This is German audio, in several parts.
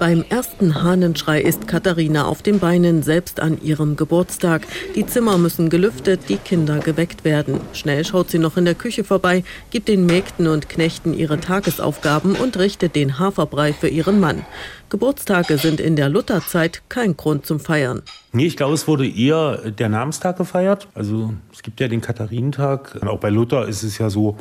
Beim ersten Hahnenschrei ist Katharina auf den Beinen, selbst an ihrem Geburtstag. Die Zimmer müssen gelüftet, die Kinder geweckt werden. Schnell schaut sie noch in der Küche vorbei, gibt den Mägden und Knechten ihre Tagesaufgaben und richtet den Haferbrei für ihren Mann. Geburtstage sind in der Lutherzeit kein Grund zum Feiern. Nee, ich glaube, es wurde eher der Namenstag gefeiert. Also es gibt ja den Katharinentag. Und auch bei Luther ist es ja so,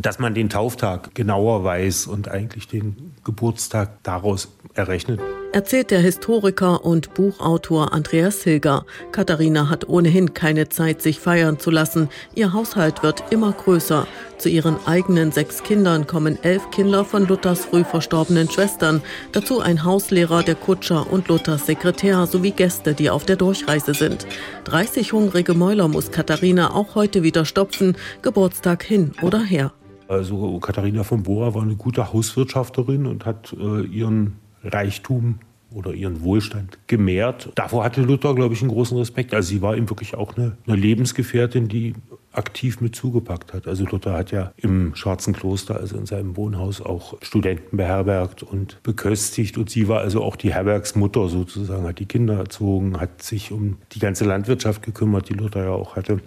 dass man den Tauftag genauer weiß und eigentlich den Geburtstag daraus errechnet. Erzählt der Historiker und Buchautor Andreas Hilger. Katharina hat ohnehin keine Zeit, sich feiern zu lassen. Ihr Haushalt wird immer größer. Zu ihren eigenen sechs Kindern kommen elf Kinder von Luthers früh verstorbenen Schwestern. Dazu ein Hauslehrer, der Kutscher und Luthers Sekretär sowie Gäste, die auf der Durchreise sind. 30 hungrige Mäuler muss Katharina auch heute wieder stopfen. Geburtstag hin oder her. Also Katharina von Bora war eine gute Hauswirtschafterin und hat äh, ihren Reichtum oder ihren Wohlstand gemehrt. Davor hatte Luther, glaube ich, einen großen Respekt. Also sie war ihm wirklich auch eine, eine Lebensgefährtin, die aktiv mit zugepackt hat. Also Luther hat ja im Schwarzen Kloster, also in seinem Wohnhaus, auch Studenten beherbergt und beköstigt. Und sie war also auch die Herbergsmutter sozusagen, hat die Kinder erzogen, hat sich um die ganze Landwirtschaft gekümmert, die Luther ja auch hatte.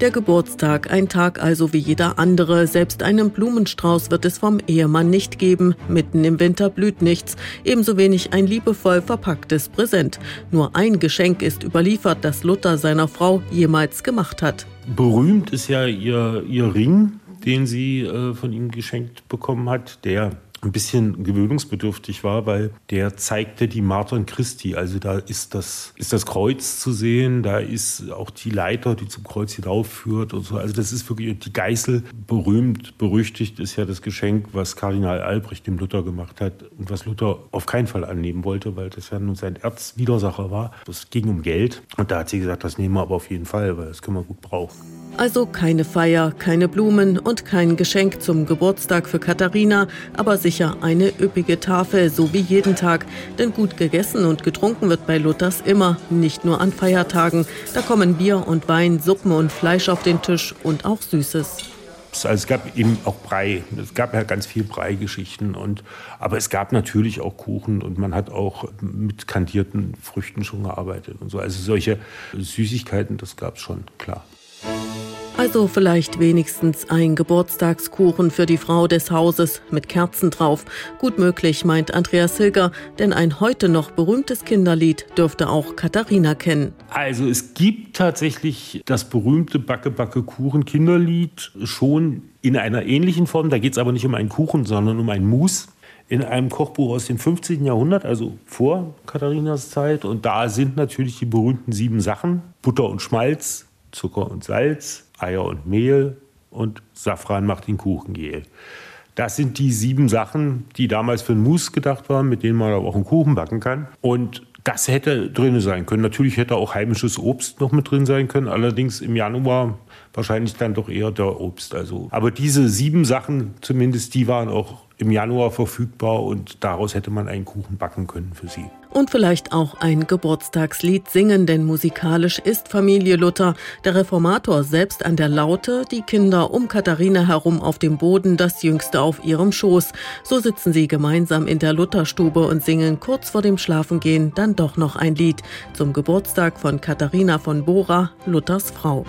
Der Geburtstag, ein Tag also wie jeder andere. Selbst einen Blumenstrauß wird es vom Ehemann nicht geben. Mitten im Winter blüht nichts. Ebenso wenig ein liebevoll verpacktes Präsent. Nur ein Geschenk ist überliefert, das Luther seiner Frau jemals gemacht hat. Berühmt ist ja ihr, ihr Ring, den sie äh, von ihm geschenkt bekommen hat, der ein bisschen gewöhnungsbedürftig war, weil der zeigte die Martern Christi. Also da ist das, ist das Kreuz zu sehen, da ist auch die Leiter, die zum Kreuz hinaufführt und so. Also das ist wirklich die Geißel. Berühmt, berüchtigt ist ja das Geschenk, was Kardinal Albrecht dem Luther gemacht hat und was Luther auf keinen Fall annehmen wollte, weil das ja nun sein Erzwidersacher war. Es ging um Geld und da hat sie gesagt, das nehmen wir aber auf jeden Fall, weil das können wir gut brauchen. Also keine Feier, keine Blumen und kein Geschenk zum Geburtstag für Katharina, aber sicher eine üppige Tafel, so wie jeden Tag. Denn gut gegessen und getrunken wird bei Luthers immer, nicht nur an Feiertagen. Da kommen Bier und Wein, Suppen und Fleisch auf den Tisch und auch Süßes. Also es gab eben auch Brei. Es gab ja ganz viel Brei-Geschichten. Und, aber es gab natürlich auch Kuchen und man hat auch mit kandierten Früchten schon gearbeitet und so. Also solche Süßigkeiten, das gab es schon, klar. Also vielleicht wenigstens ein Geburtstagskuchen für die Frau des Hauses mit Kerzen drauf. Gut möglich, meint Andreas Hilger, denn ein heute noch berühmtes Kinderlied dürfte auch Katharina kennen. Also es gibt tatsächlich das berühmte Backe Backe Kuchen Kinderlied schon in einer ähnlichen Form. Da geht es aber nicht um einen Kuchen, sondern um ein Mus in einem Kochbuch aus dem 15. Jahrhundert, also vor Katharinas Zeit. Und da sind natürlich die berühmten sieben Sachen: Butter und Schmalz, Zucker und Salz, Eier und Mehl und Safran macht den Kuchengel. Das sind die sieben Sachen, die damals für einen Mousse gedacht waren, mit denen man aber auch einen Kuchen backen kann. Und das hätte drin sein können. Natürlich hätte auch heimisches Obst noch mit drin sein können. Allerdings im Januar wahrscheinlich dann doch eher der Obst. Also, aber diese sieben Sachen zumindest, die waren auch im Januar verfügbar und daraus hätte man einen Kuchen backen können für sie. Und vielleicht auch ein Geburtstagslied singen, denn musikalisch ist Familie Luther, der Reformator selbst an der Laute, die Kinder um Katharina herum auf dem Boden, das Jüngste auf ihrem Schoß. So sitzen sie gemeinsam in der Lutherstube und singen kurz vor dem Schlafengehen dann doch noch ein Lied zum Geburtstag von Katharina von Bora, Luthers Frau.